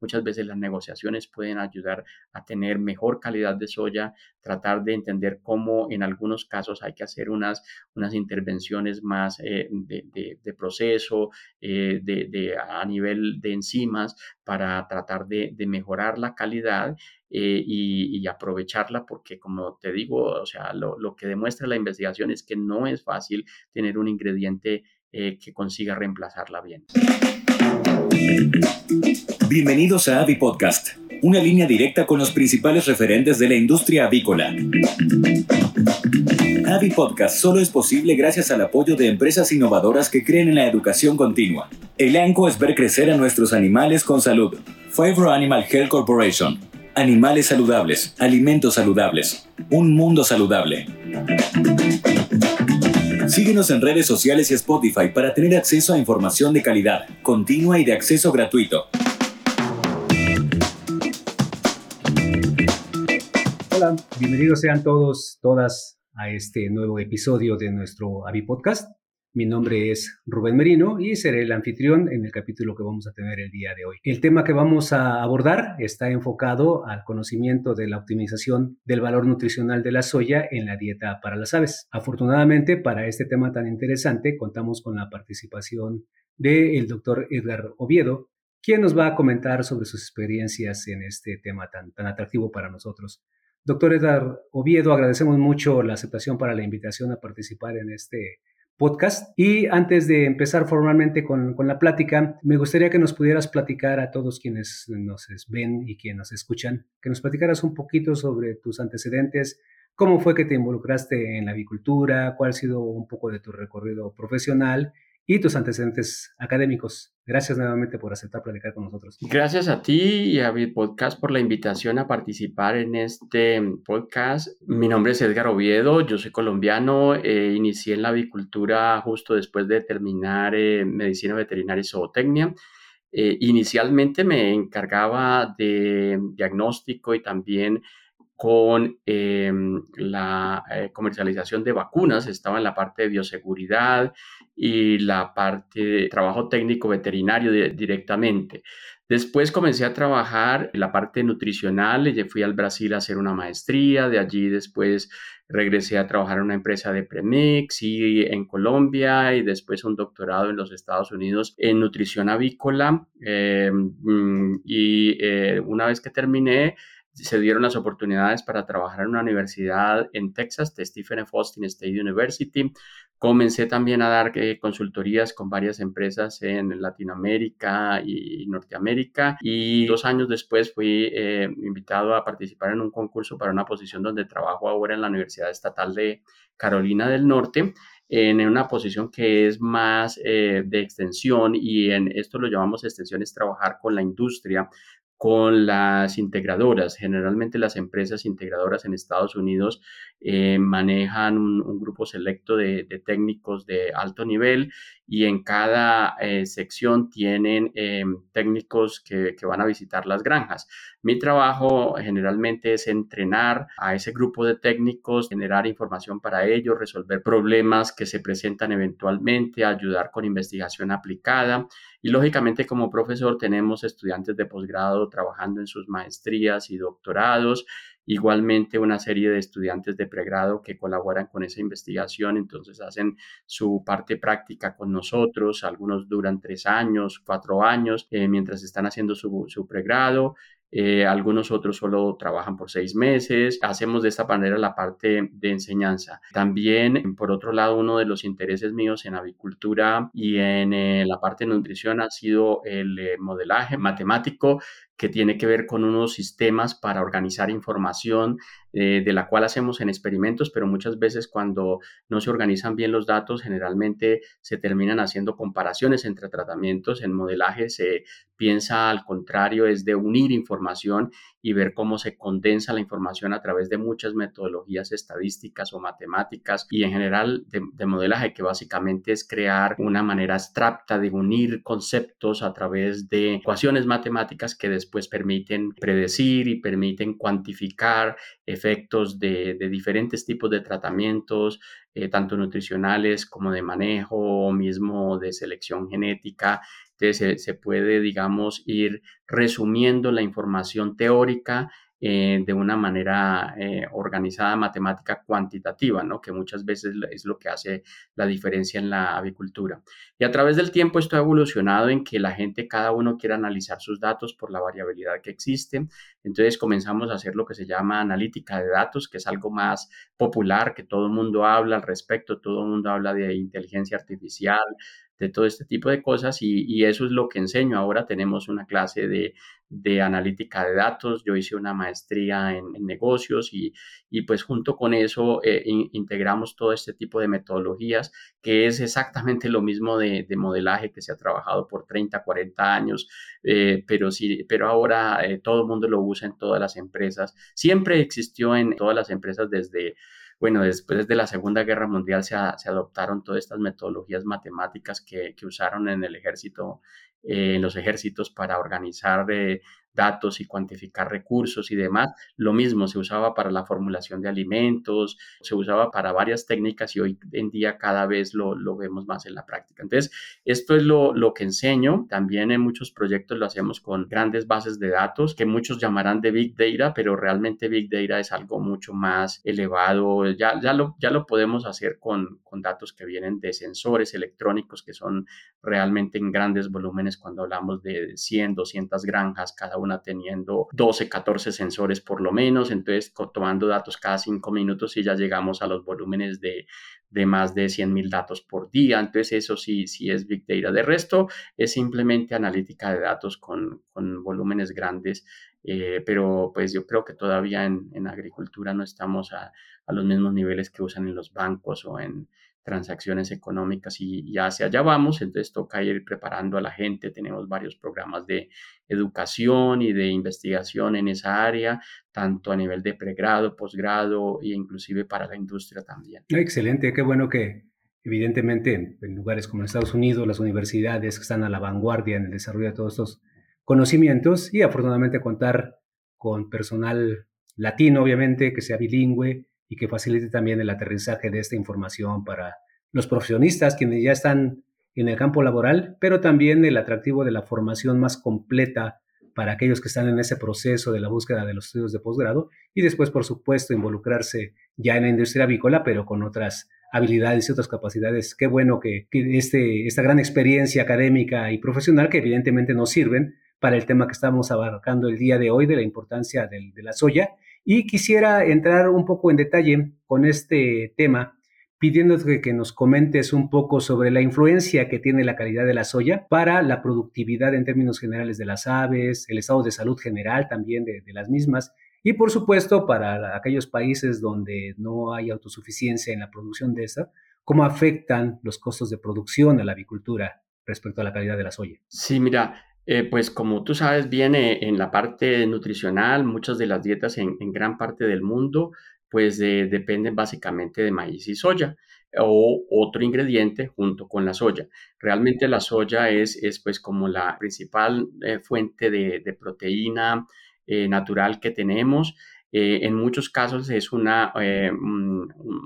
Muchas veces las negociaciones pueden ayudar a tener mejor calidad de soya, tratar de entender cómo en algunos casos hay que hacer unas, unas intervenciones más eh, de, proceso, eh, de, a nivel de enzimas, para tratar de, mejorar la calidad eh, y, aprovecharla, porque como te digo, o sea, lo, lo, que demuestra la investigación es que no es fácil tener un ingrediente que consiga reemplazarla bien. Bienvenidos a Avi Podcast, una línea directa con los principales referentes de la industria avícola. Avi Podcast solo es posible gracias al apoyo de empresas innovadoras que creen en la educación continua. El ANCO es ver crecer a nuestros animales con salud. Favor Animal Health Corporation. Animales saludables, alimentos saludables, un mundo saludable. Síguenos en redes sociales y Spotify para tener acceso a información de calidad, continua y de acceso gratuito. Hola, bienvenidos sean todos, todas a este nuevo episodio de nuestro Avi Podcast. Mi nombre es Rubén Merino y seré el anfitrión en el capítulo que vamos a tener el día de hoy. El tema que vamos a abordar está enfocado al conocimiento de la optimización del valor nutricional de la soya en la dieta para las aves. Afortunadamente, para este tema tan interesante, contamos con la participación del doctor Edgar Oviedo, quien nos va a comentar sobre sus experiencias en este tema tan, tan atractivo para nosotros. Doctor Edgar Oviedo, agradecemos mucho la aceptación para la invitación a participar en este podcast. Y antes de empezar formalmente con, la plática, me gustaría que nos pudieras platicar a todos quienes nos ven y quienes nos escuchan, que nos platicaras un poquito sobre tus antecedentes, cómo fue que te involucraste en la avicultura, cuál ha sido un poco de tu recorrido profesional y tus antecedentes académicos. Gracias nuevamente por aceptar platicar con nosotros. Gracias a ti y a Podcast por la invitación a participar en este podcast. Mi nombre es Edgar Oviedo, yo soy colombiano, eh, inicié en la avicultura justo después de terminar eh, medicina veterinaria y zootecnia. Eh, inicialmente me encargaba de diagnóstico y también con em, la eh, comercialización de vacunas, estaba en la parte de bioseguridad y la parte de trabajo técnico veterinario directamente. Después comencé a trabajar en la parte nutricional, y fui al Brasil a hacer una maestría, de allí después regresé a trabajar en una empresa de premix y en Colombia y después un doctorado en los Estados Unidos en nutrición avícola. Em, y eh, una vez que terminé, se dieron las oportunidades para trabajar en una universidad en Texas, de Stephen F. Austin State University. Comencé también a dar eh, consultorías con varias empresas en Latinoamérica y Norteamérica y dos años después fui eh, invitado a participar en un concurso para una posición donde trabajo ahora en la Universidad Estatal de Carolina del Norte en una posición que es más eh, de extensión y en esto lo llamamos extensión, es trabajar con la industria con las integradoras. Generalmente las empresas integradoras en Estados Unidos eh, manejan un, grupo selecto de, técnicos de alto nivel y en cada eh, sección tienen eh, técnicos que, van a visitar las granjas. Mi trabajo generalmente es entrenar a ese grupo de técnicos, generar información para ellos, resolver problemas que se presentan eventualmente, ayudar con investigación aplicada. Y lógicamente como profesor tenemos estudiantes de posgrado trabajando en sus maestrías y doctorados Igualmente una serie de estudiantes de pregrado que colaboran con esa investigación, entonces hacen su parte práctica con nosotros, algunos duran tres años, cuatro años, eh, mientras están haciendo su, su pregrado eh, algunos otros solo trabajan por seis meses. Hacemos de esta manera la parte de enseñanza. También, por otro lado, uno de los intereses míos en avicultura y en eh, la parte de nutrición ha sido el eh, modelaje matemático que tiene que ver con unos sistemas para organizar información de la cual hacemos en experimentos, pero muchas veces cuando no se organizan bien los datos, generalmente se terminan haciendo comparaciones entre tratamientos. En modelaje se piensa al contrario, es de unir información y ver cómo se condensa la información a través de muchas metodologías estadísticas o matemáticas y en general de, modelaje, que básicamente es crear una manera abstracta de unir conceptos a través de ecuaciones matemáticas que después permiten predecir y permiten cuantificar efectos de, diferentes tipos de tratamientos, eh, tanto nutricionales como de manejo o mismo de selección genética. Entonces se puede, digamos, ir resumiendo la información teórica eh, de una manera eh, organizada, matemática cuantitativa, ¿no? que muchas veces es lo que hace la diferencia en la avicultura. Y a través del tiempo esto ha evolucionado en que la gente, cada uno quiere analizar sus datos por la variabilidad que existe. Entonces comenzamos a hacer lo que se llama analítica de datos, que es algo más popular, que todo el mundo habla al respecto, todo el mundo habla de inteligencia artificial, de todo este tipo de cosas y, eso es lo que enseño. Ahora tenemos una clase de, analítica de datos, yo hice una maestría en, negocios y, pues junto con eso eh, integramos todo este tipo de metodologías que es exactamente lo mismo de, modelaje que se ha trabajado por 30, 40 años, eh, pero, sí, pero ahora eh, todo el mundo lo usa en todas las empresas. Siempre existió en todas las empresas desde bueno, después de la Segunda Guerra Mundial se, adoptaron todas estas metodologías matemáticas que, usaron en el ejército, eh, en los ejércitos para organizar eh, datos y cuantificar recursos y demás. Lo mismo se usaba para la formulación de alimentos, se usaba para varias técnicas y hoy en día cada vez lo, vemos más en la práctica. Entonces, esto es lo, lo, que enseño. También en muchos proyectos lo hacemos con grandes bases de datos que muchos llamarán de Big Data, pero realmente Big Data es algo mucho más elevado. Ya, ya, lo, ya lo podemos hacer con, con datos que vienen de sensores electrónicos que son realmente en grandes volúmenes cuando hablamos de 100, 200 granjas, cada teniendo 12, 14 sensores por lo menos, entonces tomando datos cada 5 minutos y ya llegamos a los volúmenes de, de más de 100 mil datos por día, entonces eso sí, sí es Big Data. De resto, es simplemente analítica de datos con, con volúmenes grandes, eh, pero pues yo creo que todavía en, en agricultura no estamos a, a los mismos niveles que usan en los bancos o en, transacciones económicas y, ya hacia allá vamos, entonces toca ir preparando a la gente, tenemos varios programas de educación y de investigación en esa área, tanto a nivel de pregrado, posgrado e inclusive para la industria también. Excelente, qué bueno que evidentemente en, lugares como Estados Unidos, las universidades están a la vanguardia en el desarrollo de todos estos conocimientos y afortunadamente contar con personal latino, obviamente, que sea bilingüe, y que facilite también el aterrizaje de esta información para los profesionistas, quienes ya están en el campo laboral, pero también el atractivo de la formación más completa para aquellos que están en ese proceso de la búsqueda de los estudios de posgrado y después, por supuesto, involucrarse ya en la industria avícola, pero con otras habilidades y otras capacidades. Qué bueno que, este, esta gran experiencia académica y profesional que evidentemente nos sirven para el tema que estamos abarcando el día de hoy de la importancia de la soya y quisiera entrar un poco en detalle con este tema, pidiéndote que nos comentes un poco sobre la influencia que tiene la calidad de la soya para la productividad en términos generales de las aves, el estado de salud general también de, las mismas y por supuesto para aquellos países donde no hay autosuficiencia en la producción de esta, cómo afectan los costos de producción a la avicultura respecto a la calidad de la soya. Sí, mira, eh, pues como tú sabes, viene en la parte nutricional, muchas de las dietas en, gran parte del mundo, pues dependen básicamente de maíz y soya o otro ingrediente junto con la soya. Realmente la soya es, es pues como la principal eh, fuente de, proteína eh, natural que tenemos. en muchos casos es una,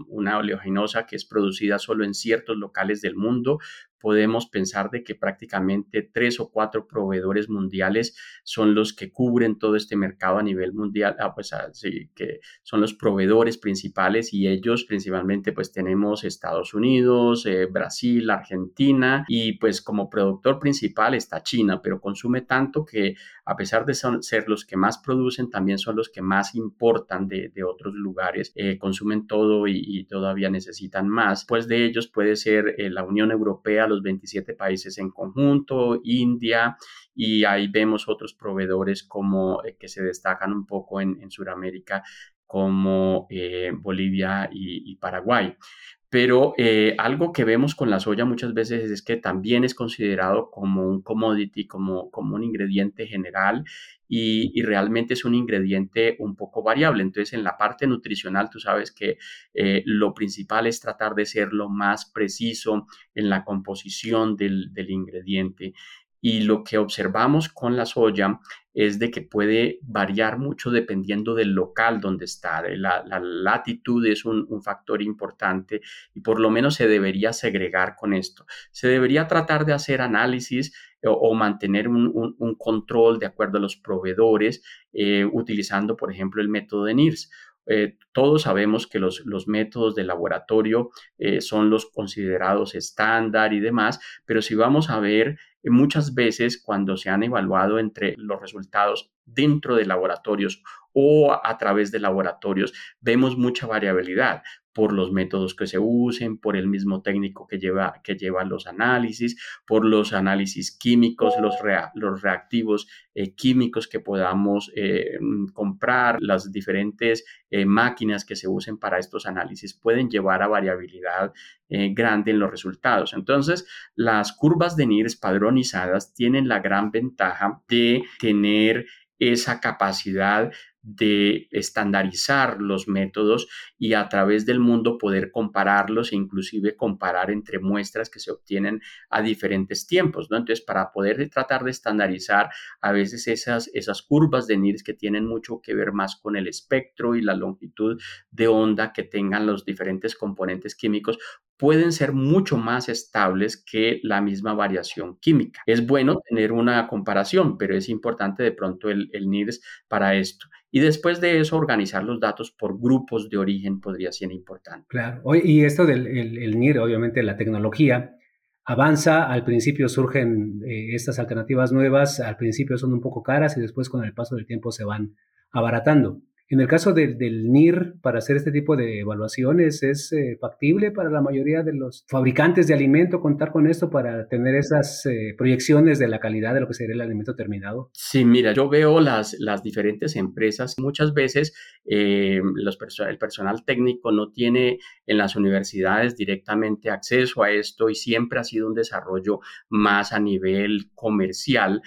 una oleaginosa que es producida solo en ciertos locales del mundo, podemos pensar de que prácticamente tres o cuatro proveedores mundiales son los que cubren todo este mercado a nivel mundial, ah, pues así ah, que son los proveedores principales y ellos principalmente pues tenemos Estados Unidos, eh, Brasil, Argentina y pues como productor principal está China, pero consume tanto que a pesar de ser los que más producen, también son los que más importan de, otros lugares, eh, consumen todo y, todavía necesitan más. Pues de ellos puede ser eh, la Unión Europea, los 27 países en conjunto, India, y ahí vemos otros proveedores como eh, que se destacan un poco en, en Sudamérica como eh, Bolivia y, Paraguay. Pero eh, algo que vemos con la soya muchas veces es que también es considerado como un commodity, como, como un ingrediente general y, realmente es un ingrediente un poco variable. Entonces, en la parte nutricional, tú sabes que eh, lo principal es tratar de ser lo más preciso en la composición del, del ingrediente. Y lo que observamos con la soya es de que puede variar mucho dependiendo del local donde está. La, latitud es un, factor importante y por lo menos se debería segregar con esto. Se debería tratar de hacer análisis o, mantener un, control de acuerdo a los proveedores eh, utilizando, por ejemplo, el método de NIRS. Eh, todos sabemos que los, métodos de laboratorio eh, son los considerados estándar y demás, pero si vamos a ver muchas veces cuando se han evaluado entre los resultados dentro de laboratorios o a través de laboratorios, vemos mucha variabilidad por los métodos que se usen, por el mismo técnico que lleva, que los análisis, por los análisis químicos, los, los reactivos eh, químicos que podamos eh, mm, comprar, las diferentes eh, máquinas que se usen para estos análisis pueden llevar a variabilidad grande en los resultados. Entonces, las curvas de NIRS padronizadas tienen la gran ventaja de tener esa capacidad de estandarizar los métodos y a través del mundo poder compararlos e inclusive comparar entre muestras que se obtienen a diferentes tiempos, ¿no? Entonces, para poder tratar de estandarizar a veces esas, esas curvas de NIRS que tienen mucho que ver más con el espectro y la longitud de onda que tengan los diferentes componentes químicos, pueden ser mucho más estables que la misma variación química. Es bueno tener una comparación, pero es importante de pronto el, el NIRS para esto. Y después de eso, organizar los datos por grupos de origen podría ser importante. Claro, y esto del el, NIR, obviamente la tecnología, avanza, al principio surgen eh, estas alternativas nuevas, al principio son un poco caras y después con el paso del tiempo se van abaratando. En el caso del NIR, para hacer este tipo de evaluaciones, ¿es eh, factible para la mayoría de los fabricantes de alimento contar con esto para tener esas eh, proyecciones de la calidad de lo que sería el alimento terminado? Sí, mira, yo veo las, las diferentes empresas. Muchas veces eh, los el personal técnico no tiene en las universidades directamente acceso a esto y siempre ha sido un desarrollo más a nivel comercial.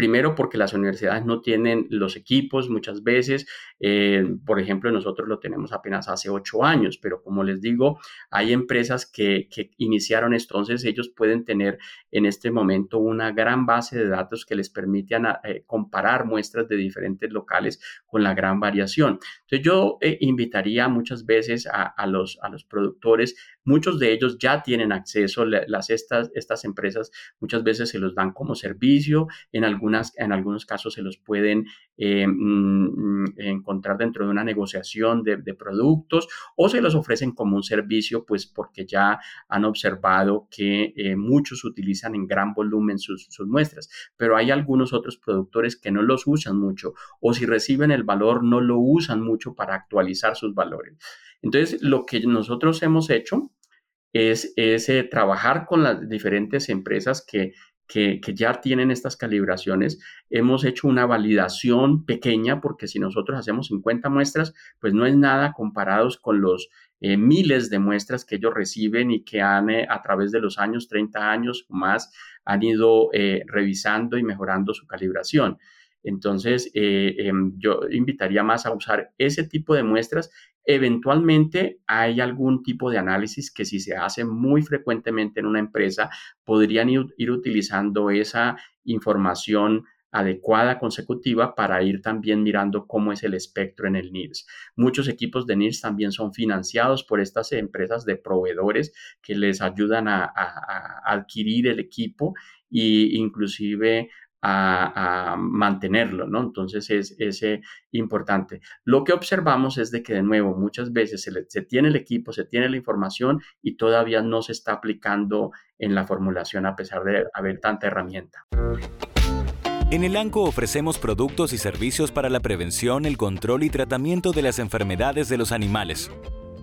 Primero porque las universidades no tienen los equipos muchas veces. Eh, por ejemplo, nosotros lo tenemos apenas hace ocho años, pero como les digo, hay empresas que, iniciaron esto. Entonces ellos pueden tener en este momento una gran base de datos que les permitan eh, comparar muestras de diferentes locales con la gran variación. Entonces yo eh, invitaría muchas veces a, los, a los productores Muchos de ellos ya tienen acceso, las, estas, estas empresas muchas veces se los dan como servicio, en, algunas, en algunos casos se los pueden eh, mm, mm, encontrar dentro de una negociación de, productos o se los ofrecen como un servicio, pues porque ya han observado que eh, muchos utilizan en gran volumen sus, sus muestras, pero hay algunos otros productores que no los usan mucho o si reciben el valor no lo usan mucho para actualizar sus valores. Entonces, lo que nosotros hemos hecho es, eh, trabajar con las diferentes empresas que, que, ya tienen estas calibraciones. Hemos hecho una validación pequeña porque si nosotros hacemos 50 muestras, pues no es nada comparados con los eh, miles de muestras que ellos reciben y que han eh, a través de los años, 30 años o más, han ido revisando y mejorando su calibración. Entonces, em, yo invitaría más a usar ese tipo de muestras Eventualmente hay algún tipo de análisis que si se hace muy frecuentemente en una empresa, podrían ir, utilizando esa información adecuada consecutiva para ir también mirando cómo es el espectro en el NIRS. Muchos equipos de NIRS también son financiados por estas empresas de proveedores que les ayudan a, a adquirir el equipo e inclusive a, mantenerlo, ¿no? Entonces es, es importante. Lo que observamos es de que, de nuevo, muchas veces se, se, tiene el equipo, se tiene la información y todavía no se está aplicando en la formulación a pesar de haber tanta herramienta. En el ANCO ofrecemos productos y servicios para la prevención, el control y tratamiento de las enfermedades de los animales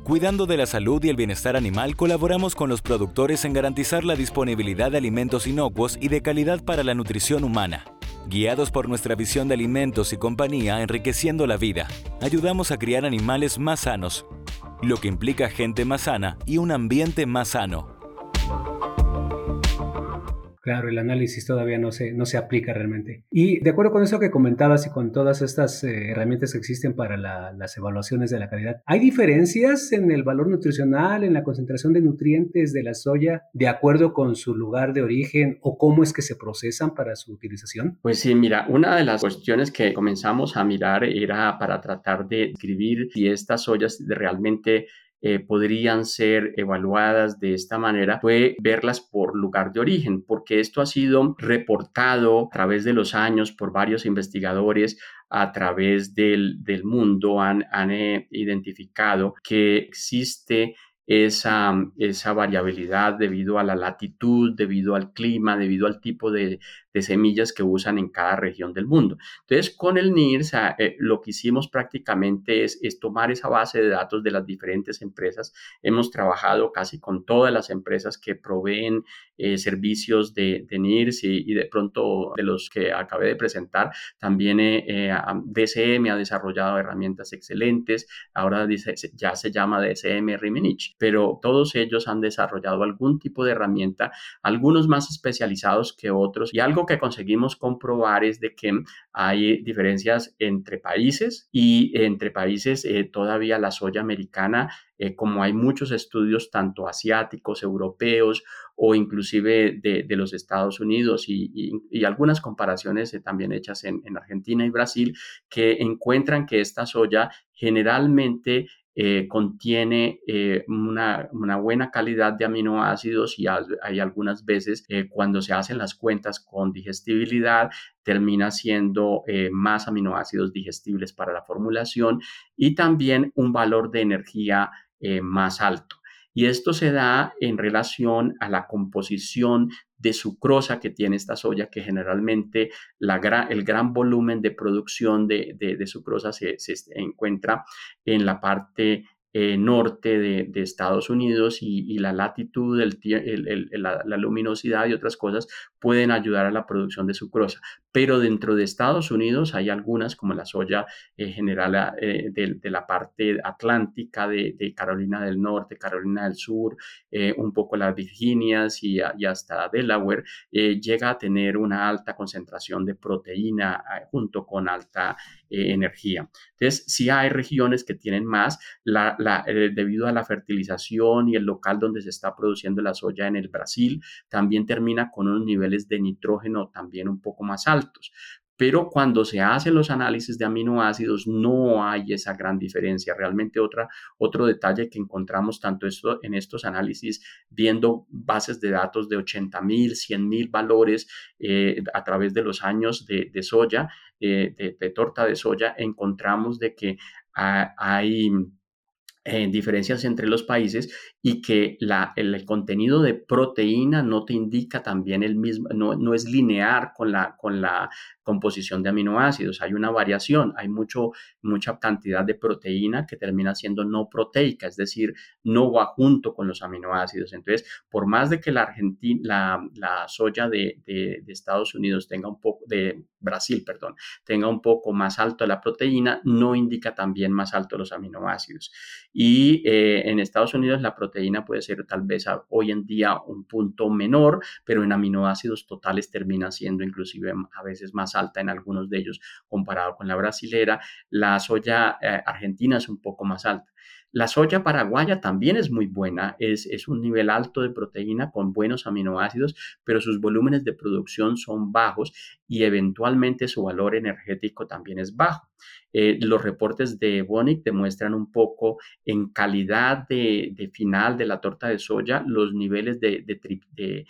Cuidando de la salud y el bienestar animal, colaboramos con los productores en garantizar la disponibilidad de alimentos inocuos y de calidad para la nutrición humana. Guiados por nuestra visión de alimentos y compañía enriqueciendo la vida, ayudamos a criar animales más sanos, lo que implica gente más sana y un ambiente más sano. Claro, el análisis todavía no se, no se aplica realmente. Y de acuerdo con eso que comentabas y con todas estas eh, herramientas que existen para las evaluaciones de la calidad, ¿hay diferencias en el valor nutricional, en la concentración de nutrientes de la soya, de acuerdo con su lugar de origen o cómo es que se procesan para su utilización? Pues sí, mira, una de las cuestiones que comenzamos a mirar era para tratar de escribir si estas soyas realmente eh, podrían ser evaluadas de esta manera fue verlas por lugar de origen, porque esto ha sido reportado a través de los años por varios investigadores a través del, mundo, han, han eh, identificado que existe esa, esa variabilidad debido a la latitud, debido al clima, debido al tipo de, semillas que usan en cada región del mundo. Entonces, con el NIRS, eh, lo que hicimos prácticamente es, tomar esa base de datos de las diferentes empresas. Hemos trabajado casi con todas las empresas que proveen eh, servicios de, de NIRS y, de pronto de los que acabé de presentar, también eh, DCM ha desarrollado herramientas excelentes. Ahora dice, ya se llama DCM Rimenich, pero todos ellos han desarrollado algún tipo de herramienta, algunos más especializados que otros y algo que conseguimos comprobar es de que hay diferencias entre países y entre países eh, todavía la soya americana, eh, como hay muchos estudios tanto asiáticos, europeos o inclusive de, los Estados Unidos y, algunas comparaciones eh, también hechas en, en Argentina y Brasil que encuentran que esta soya generalmente eh, contiene eh, una, buena calidad de aminoácidos y hay algunas veces eh, cuando se hacen las cuentas con digestibilidad termina siendo más aminoácidos digestibles para la formulación y también un valor de energía más alto. Y esto se da en relación a la composición de sucrosa que tiene esta soya, que generalmente el gran volumen de producción de, sucrosa se, se, encuentra en la parte eh, norte de, Estados Unidos y, la latitud, el, la, luminosidad y otras cosas pueden ayudar a la producción de sucrosa. Pero dentro de Estados Unidos hay algunas, como la soya eh, general eh, de, la parte atlántica de, Carolina del Norte, Carolina del Sur, un poco las Virginias y, y hasta Delaware, llega a tener una alta concentración de proteína junto con alta energía. Entonces, si hay regiones que tienen más, la eh, debido a la fertilización y el local donde se está produciendo la soya en el Brasil, también termina con unos niveles de nitrógeno también un poco más altos. Pero cuando se hacen los análisis de aminoácidos no hay esa gran diferencia. Realmente otra, otro detalle que encontramos tanto esto, en estos análisis, viendo bases de datos de 80 mil, 100 mil valores eh, a través de los años de, soya, eh, de, torta de soya, encontramos de que hay eh, diferencias entre los países y que la, el, contenido de proteína no te indica también el mismo, no, no, es lineal con la, con la composición de aminoácidos. Hay una variación, hay mucho, mucha cantidad de proteína que termina siendo no proteica, es decir, no va junto con los aminoácidos. Entonces, por más de que la, Argentina, la, la soya de, de, Estados Unidos tenga un poco, de Brasil, perdón, tenga un poco más alto la proteína, no indica también más alto los aminoácidos. Y eh, en Estados Unidos la proteína puede ser tal vez hoy en día un punto menor, pero en aminoácidos totales termina siendo inclusive a veces más alta en algunos de ellos comparado con la brasilera. La soya eh, argentina es un poco más alta. La soya paraguaya también es muy buena, es, es, un nivel alto de proteína con buenos aminoácidos, pero sus volúmenes de producción son bajos y eventualmente su valor energético también es bajo. Eh, los reportes de Bonic demuestran un poco en calidad de, final de la torta de soya los niveles de, de,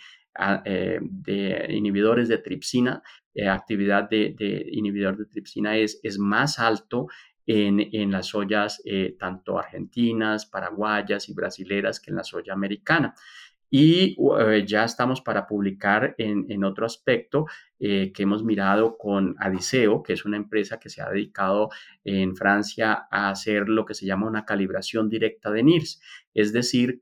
eh, inhibidores de tripsina, eh, actividad de, inhibidor de tripsina es, es más alto en, las soyas eh, tanto argentinas, paraguayas y brasileras que en la soya americana. Y eh, ya estamos para publicar en, otro aspecto eh, que hemos mirado con Adiseo, que es una empresa que se ha dedicado en Francia a hacer lo que se llama una calibración directa de NIRS, es decir,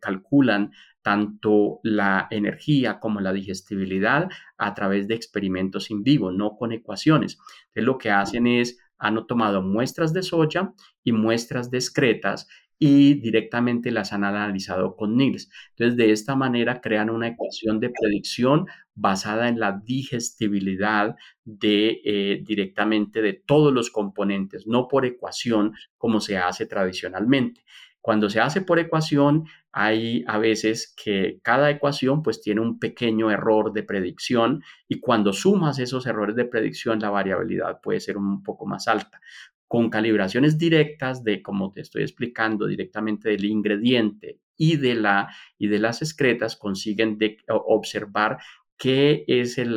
calculan tanto la energía como la digestibilidad a través de experimentos in vivo, no con ecuaciones. Entonces lo que hacen es han tomado muestras de soya y muestras discretas y directamente las han analizado con NIRS. Entonces, de esta manera crean una ecuación de predicción basada en la digestibilidad de eh, directamente de todos los componentes, no por ecuación como se hace tradicionalmente. Cuando se hace por ecuación, hay a veces que cada ecuación pues tiene un pequeño error de predicción y cuando sumas esos errores de predicción la variabilidad puede ser un poco más alta. con calibraciones directas de, como te estoy explicando, directamente del ingrediente y de, la, y de las excretas, consiguen observar qué es el,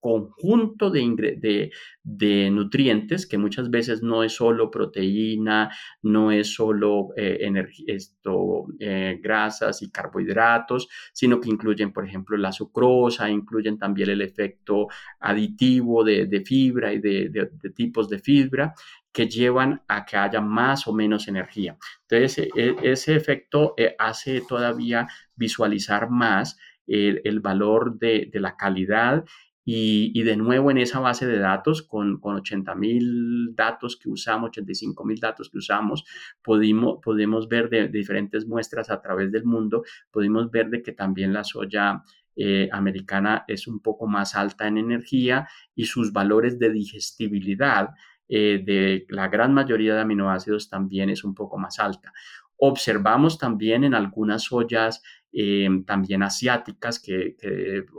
conjunto de, de, nutrientes, que muchas veces no es solo proteína, no es solo eh, esto, eh, grasas y carbohidratos, sino que incluyen, por ejemplo, la sucrosa, incluyen también el efecto aditivo de, fibra y de, tipos de fibra que llevan a que haya más o menos energía. Entonces, e, ese efecto eh, hace todavía visualizar más el, valor de, la calidad y, de nuevo en esa base de datos, con, con 80 mil datos que usamos, 85 mil datos que usamos, pudimos, podemos ver de, diferentes muestras a través del mundo, pudimos ver de que también la soya eh, americana es un poco más alta en energía y sus valores de digestibilidad eh, de la gran mayoría de aminoácidos también es un poco más alta. Observamos también en algunas soyas eh, también asiáticas, que,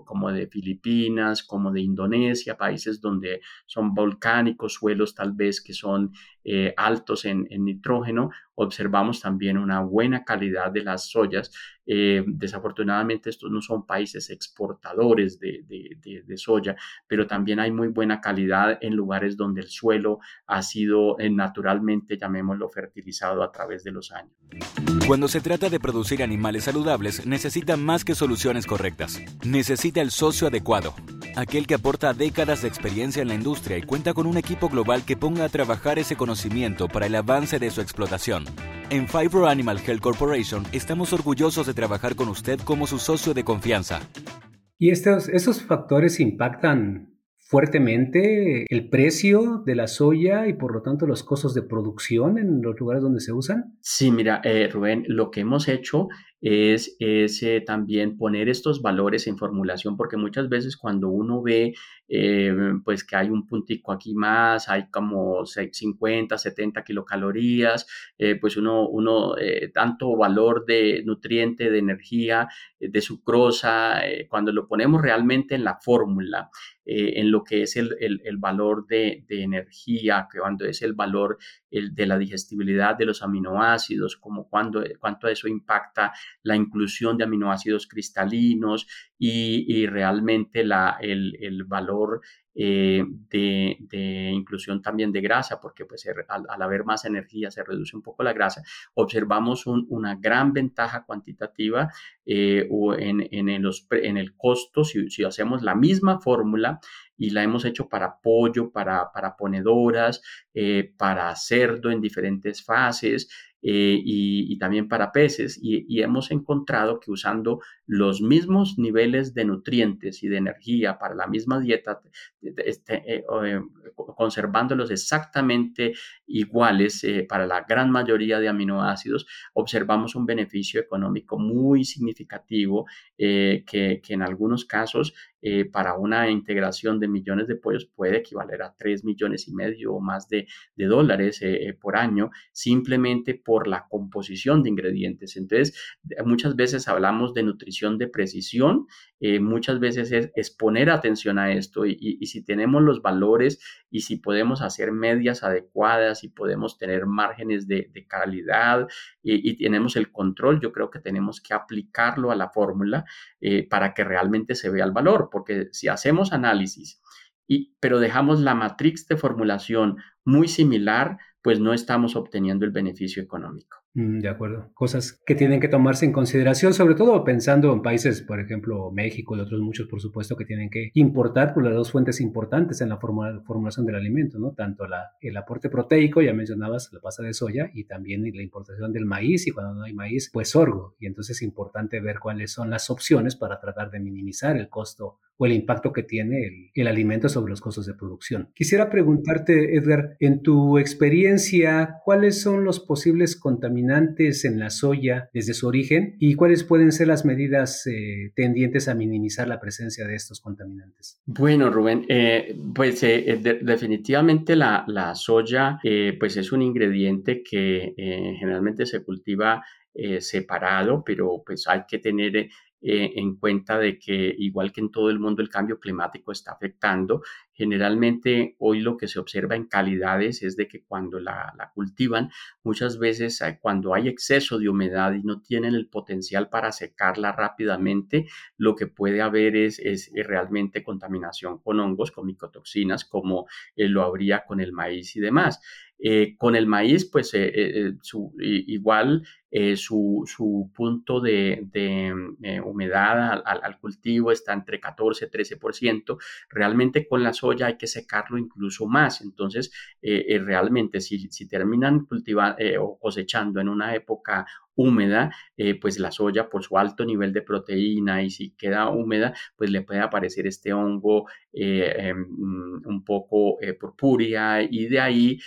como de Filipinas, como de Indonesia, países donde son volcánicos, suelos tal vez que son eh, altos en, nitrógeno, observamos también una buena calidad de las soyas. Eh, desafortunadamente estos no son países exportadores de, de, soya, pero también hay muy buena calidad en lugares donde el suelo ha sido naturalmente, llamémoslo, fertilizado a través de los años. Cuando se trata de producir animales saludables, necesita más que soluciones correctas. Necesita el socio adecuado, aquel que aporta décadas de experiencia en la industria y cuenta con un equipo global que ponga a trabajar ese conocimiento para el avance de su explotación. En Fibro Animal Health Corporation estamos orgullosos de trabajar con usted como su socio de confianza. ¿Y estos, esos factores impactan fuertemente el precio de la soya y por lo tanto los costos de producción en los lugares donde se usan? Sí, mira, eh, Rubén, lo que hemos hecho es, eh, también poner estos valores en formulación, porque muchas veces cuando uno ve eh, pues que hay un puntico aquí más, hay como 50, 70 kilocalorías, eh, pues uno, uno tanto valor de nutriente, de energía, de sucrosa, cuando lo ponemos realmente en la fórmula, en lo que es el, el, valor de, de, energía, cuando es el valor el, de la digestibilidad de los aminoácidos, como cuando, cuánto eso impacta la inclusión de aminoácidos cristalinos y, realmente la, el, valor eh, de, inclusión también de grasa, porque pues al, haber más energía se reduce un poco la grasa, observamos una gran ventaja cuantitativa eh, en, en, los, en, el costo si, si, hacemos la misma fórmula y la hemos hecho para pollo, para, para ponedoras, eh, para cerdo en diferentes fases eh, y, también para peces. Y, hemos encontrado que usando los mismos niveles de nutrientes y de energía para la misma dieta, este, eh, eh, conservándolos exactamente iguales para la gran mayoría de aminoácidos, observamos un beneficio económico muy significativo que, que en algunos casos eh, para una integración de millones de pollos puede equivaler a 3 millones y medio o más de, dólares eh, eh, por año, simplemente por la composición de ingredientes. Entonces, muchas veces hablamos de nutrición de precisión, muchas veces es, poner atención a esto y, si tenemos los valores y si podemos hacer medias adecuadas y podemos tener márgenes de, calidad y, tenemos el control, yo creo que tenemos que aplicarlo a la fórmula para que realmente se vea el valor porque si hacemos análisis, y, pero dejamos la matriz de formulación muy similar, pues no estamos obteniendo el beneficio económico. Mm, de acuerdo. Cosas que tienen que tomarse en consideración, sobre todo pensando en países, por ejemplo, México y otros muchos, por supuesto, que tienen que importar por las dos fuentes importantes en la formulación del alimento, ¿no? Tanto la, el aporte proteico, ya mencionabas la pasta de soya, y también la importación del maíz, y cuando no hay maíz, pues sorgo. Y entonces es importante ver cuáles son las opciones para tratar de minimizar el costo o el impacto que tiene el, el alimento sobre los costos de producción. Quisiera preguntarte, Edgar, en tu experiencia, ¿cuáles son los posibles contaminantes en la soya desde su origen y cuáles pueden ser las medidas eh, tendientes a minimizar la presencia de estos contaminantes? Bueno, Rubén, eh, pues eh, definitivamente la, la soya pues es un ingrediente que generalmente se cultiva separado, pero pues hay que tener en cuenta de que igual que en todo el mundo el cambio climático está afectando. Generalmente hoy lo que se observa en calidades es de que cuando la, cultivan, muchas veces cuando hay exceso de humedad y no tienen el potencial para secarla rápidamente, lo que puede haber es, es realmente contaminación con hongos, con micotoxinas, como lo habría con el maíz y demás. Eh, con el maíz, pues eh, eh, igual su, punto de, humedad al, cultivo está entre 14 y 13%. Realmente con la soya hay que secarlo incluso más. Entonces, realmente si, si terminan cultivando o cosechando en una época húmeda, eh, pues la soya por su alto nivel de proteína y si queda húmeda, pues le puede aparecer este hongo eh, em, un poco eh, purpúrea y de ahí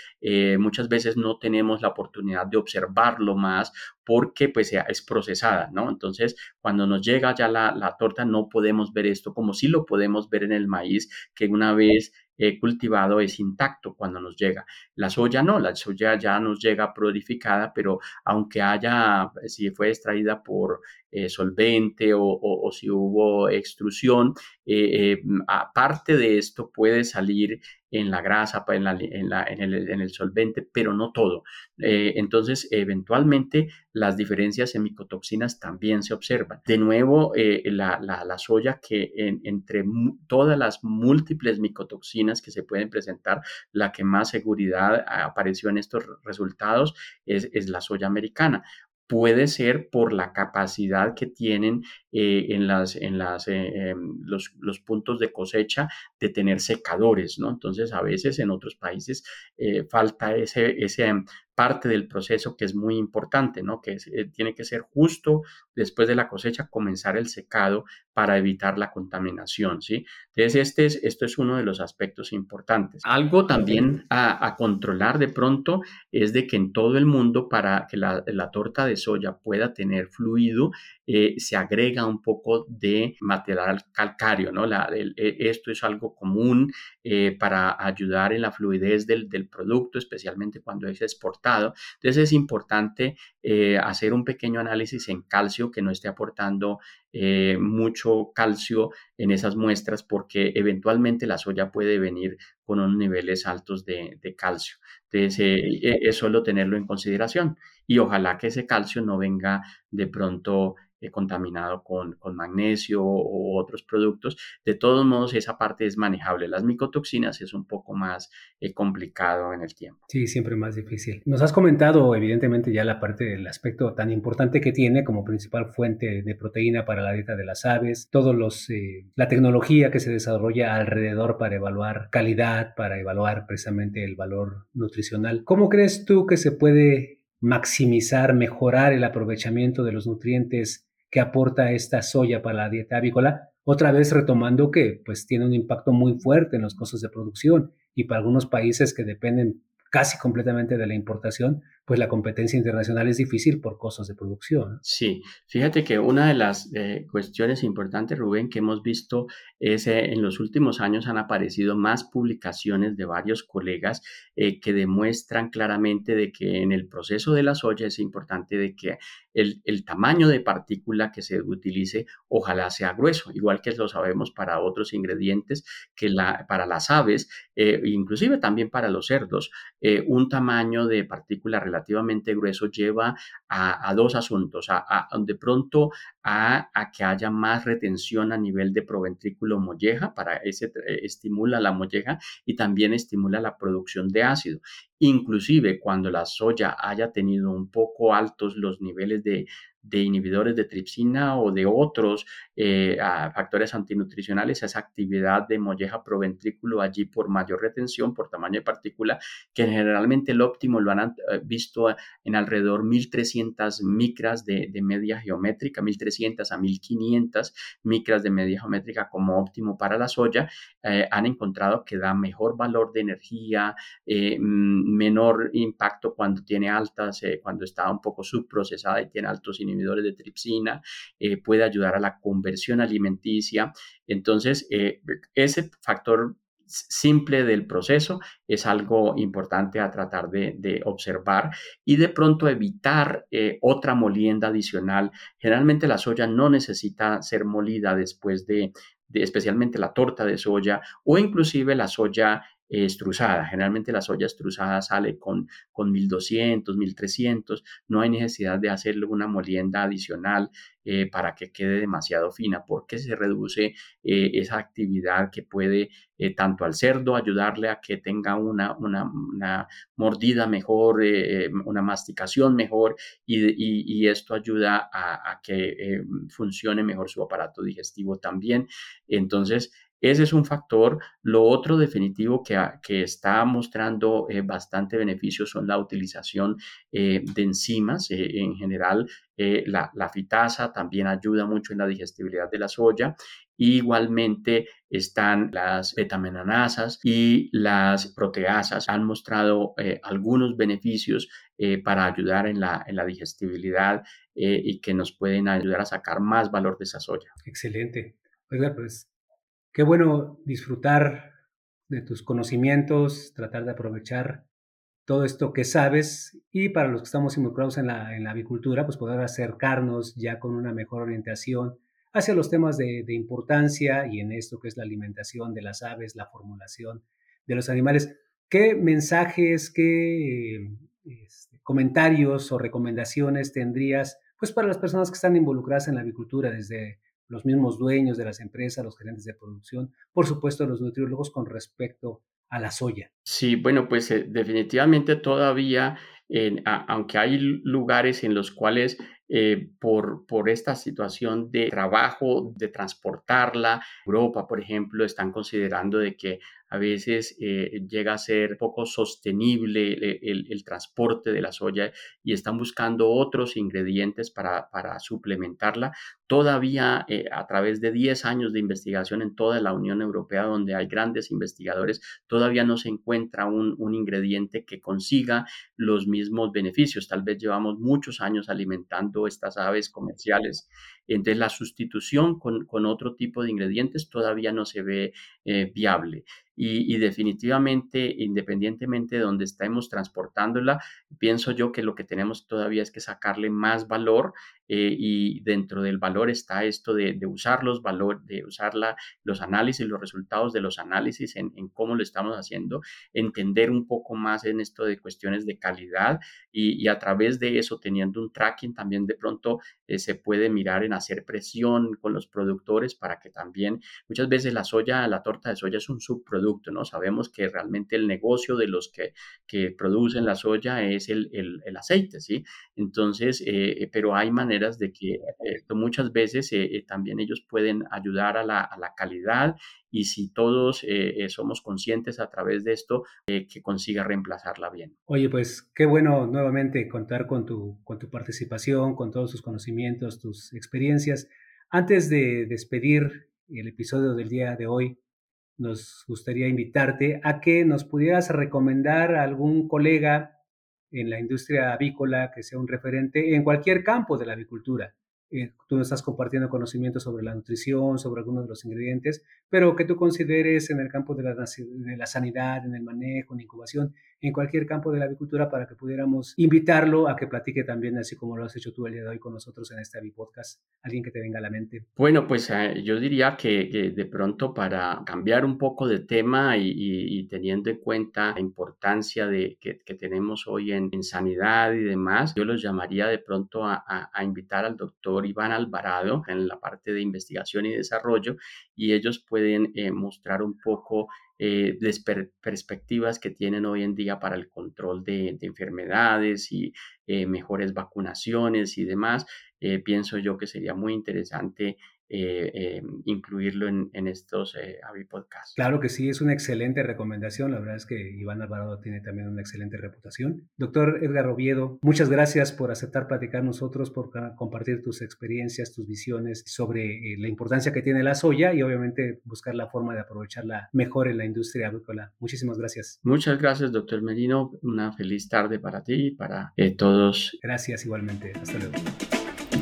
muchas veces no tenemos la oportunidad de observarlo más porque pues es procesada, ¿no? Entonces, cuando nos llega ya la, la torta no podemos ver esto como si lo podemos ver en el maíz, que una vez cultivado es intacto cuando nos llega. La soya no, la soya ya nos llega prolificada, pero aunque haya, si fue extraída por eh, solvente o, si hubo extrusión, eh, eh, aparte de esto puede salir en la grasa, en, el, solvente, pero no todo. entonces, eventualmente, las diferencias en micotoxinas también se observan. De nuevo, la, soya que entre todas las múltiples micotoxinas que se pueden presentar, la que más seguridad apareció en estos resultados es la soya americana. Puede ser por la capacidad que tienen eh, en, las, en las, eh, em, los, los, puntos de cosecha de tener secadores, ¿no? Entonces, a veces en otros países eh, falta ese, ese parte del proceso que es muy importante, ¿no? Que tiene que ser justo después de la cosecha comenzar el secado para evitar la contaminación, ¿sí? Entonces, este es, esto es uno de los aspectos importantes. Algo también a, controlar de pronto es de que en todo el mundo, para que la, torta de soya pueda tener fluido, se agrega un poco de material calcárea, ¿no? La, e, esto es algo común eh, para ayudar en la fluidez del, del, producto, especialmente cuando es exportado. Entonces, es importante eh, hacer un pequeño análisis en calcio que no esté aportando eh, mucho calcio en esas muestras porque eventualmente la soya puede venir con unos niveles altos de, calcio. Entonces, eh, es solo tenerlo en consideración y ojalá que ese calcio no venga de pronto eh, contaminado con, con, magnesio o otros productos. De todos modos, esa parte es manejable. Las micotoxinas es un poco más eh, complicado en el tiempo. Sí, siempre más difícil. Nos has comentado, evidentemente, ya la parte del aspecto tan importante que tiene como principal fuente de proteína para la dieta de las aves, todos los, eh, la tecnología que se desarrolla alrededor para evaluar calidad, para evaluar precisamente el valor nutricional. ¿Cómo crees tú que se puede maximizar, mejorar el aprovechamiento de los nutrientes que aporta esta soya para la dieta avícola, otra vez retomando que pues tiene un impacto muy fuerte en los costos de producción y para algunos países que dependen casi completamente de la importación, pues la competencia internacional es difícil por costos de producción. Sí, fíjate que una de las eh, cuestiones importantes, Rubén, que hemos visto es eh, en los últimos años han aparecido más publicaciones de varios colegas eh, que demuestran claramente de que en el proceso de la soya es importante de que el, el, tamaño de partícula que se utilice ojalá sea grueso, igual que lo sabemos para otros ingredientes, que la, para las aves, inclusive también para los cerdos, un tamaño de partícula relativamente relativamente grueso lleva a, dos asuntos, a, de pronto a, que haya más retención a nivel de proventrículo molleja, para ese eh, estimula la molleja y también estimula la producción de ácido. Inclusive cuando la soya haya tenido un poco altos los niveles de, de inhibidores de tripsina o de otros eh, factores antinutricionales, esa actividad de molleja proventrículo allí por mayor retención, por tamaño de partícula, que generalmente el óptimo lo han eh, visto en alrededor 1300 micras de, media geométrica, 1300 a 1500 micras de media geométrica como óptimo para la soya, eh, han encontrado que da mejor valor de energía, menor impacto cuando tiene altas, cuando está un poco subprocesada y tiene altos inhibidores de tripsina, eh, puede ayudar a la conversión alimenticia. Entonces, eh, ese factor simple del proceso es algo importante a tratar de, observar y de pronto evitar eh, otra molienda adicional. Generalmente la soya no necesita ser molida después de, especialmente la torta de soya o inclusive la soya estruzada. Generalmente la soya estruzada sale con, con 1200, 1300. No hay necesidad de hacerle una molienda adicional eh, para que quede demasiado fina porque se reduce eh, esa actividad que puede eh, tanto al cerdo ayudarle a que tenga una, una, mordida mejor, una masticación mejor y, esto ayuda a, a que funcione mejor su aparato digestivo también. Entonces, ese es un factor. Lo otro definitivo que, que está mostrando eh, bastante beneficio son la utilización eh, de enzimas. Eh, en general, la, la, fitasa también ayuda mucho en la digestibilidad de la soya. Igualmente están las betamenanasas y las proteasas. Han mostrado algunos beneficios para ayudar en la, en la digestibilidad y que nos pueden ayudar a sacar más valor de esa soya. Excelente. Oiga, pues Qué bueno disfrutar de tus conocimientos, tratar de aprovechar todo esto que sabes y para los que estamos involucrados en la, avicultura, pues poder acercarnos ya con una mejor orientación hacia los temas de, importancia y en esto que es la alimentación de las aves, la formulación de los animales. ¿Qué mensajes, qué este, comentarios o recomendaciones tendrías pues para las personas que están involucradas en la avicultura desde los mismos dueños de las empresas, los gerentes de producción, por supuesto los nutriólogos con respecto a la soya. Sí, bueno, pues eh, definitivamente todavía, aunque hay lugares en los cuales eh, por, por esta situación de trabajo, de transportarla, Europa, por ejemplo, están considerando de que a veces eh, llega a ser poco sostenible el, transporte de la soya y están buscando otros ingredientes para, suplementarla. Todavía eh, a través de 10 años de investigación en toda la Unión Europea, donde hay grandes investigadores, todavía no se encuentra un ingrediente que consiga los mismos beneficios. Tal vez llevamos muchos años alimentando estas aves comerciales entonces la sustitución con, otro tipo de ingredientes todavía no se ve eh, viable. Y, definitivamente, independientemente de donde estemos transportándola, pienso yo que lo que tenemos todavía es que sacarle más valor eh, y dentro del valor está esto de, usar los valores, de usar los análisis, los resultados de los análisis en, cómo lo estamos haciendo, entender un poco más en esto de cuestiones de calidad y, a través de eso, teniendo un tracking, también de pronto eh, se puede mirar en hacer presión con los productores para que también, muchas veces la soya, la torta de soya es un subproducto, ¿no? Sabemos que realmente el negocio de los que, que producen la soya es el, el, aceite, ¿sí? Entonces, eh, pero hay maneras de que muchas veces eh, también ellos pueden ayudar a la, a la calidad y si todos eh, eh, somos conscientes a través de esto, eh, que consiga reemplazarla bien. Oye, pues qué bueno nuevamente contar con tu, con tu participación, con todos tus conocimientos, tus experiencias. Antes de despedir el episodio del día de hoy, nos gustaría invitarte a que nos pudieras recomendar a algún colega en la industria avícola que sea un referente en cualquier campo de la avicultura. Eh, tú nos estás compartiendo conocimientos sobre la nutrición, sobre algunos de los ingredientes, pero que tú consideres en el campo de la, de la sanidad, en el manejo, en incubación, en cualquier campo de la avicultura para que pudiéramos invitarlo a que platique también, así como lo has hecho tú el día de hoy con nosotros en este Avipodcast, alguien que te venga a la mente. Bueno, pues eh, yo diría que, de pronto para cambiar un poco de tema y, teniendo en cuenta la importancia que, tenemos hoy en, sanidad y demás, yo los llamaría de pronto a, a invitar al doctor Iván Alvarado en la parte de investigación y desarrollo y ellos pueden eh, mostrar un poco eh, las perspectivas que tienen hoy en día para el control de, enfermedades y eh, mejores vacunaciones y demás. pienso yo que sería muy interesante eh, eh, incluirlo en, estos eh, Podcasts. Claro que sí, es una excelente recomendación. La verdad es que Iván Alvarado tiene también una excelente reputación. Doctor Edgar Oviedo, muchas gracias por aceptar platicar nosotros, por compartir tus experiencias, tus visiones sobre eh, la importancia que tiene la soya y obviamente buscar la forma de aprovecharla mejor en la industria avícola. Muchísimas gracias. Muchas gracias, doctor Merino. Una feliz tarde para ti y para todos. Gracias igualmente. Hasta luego.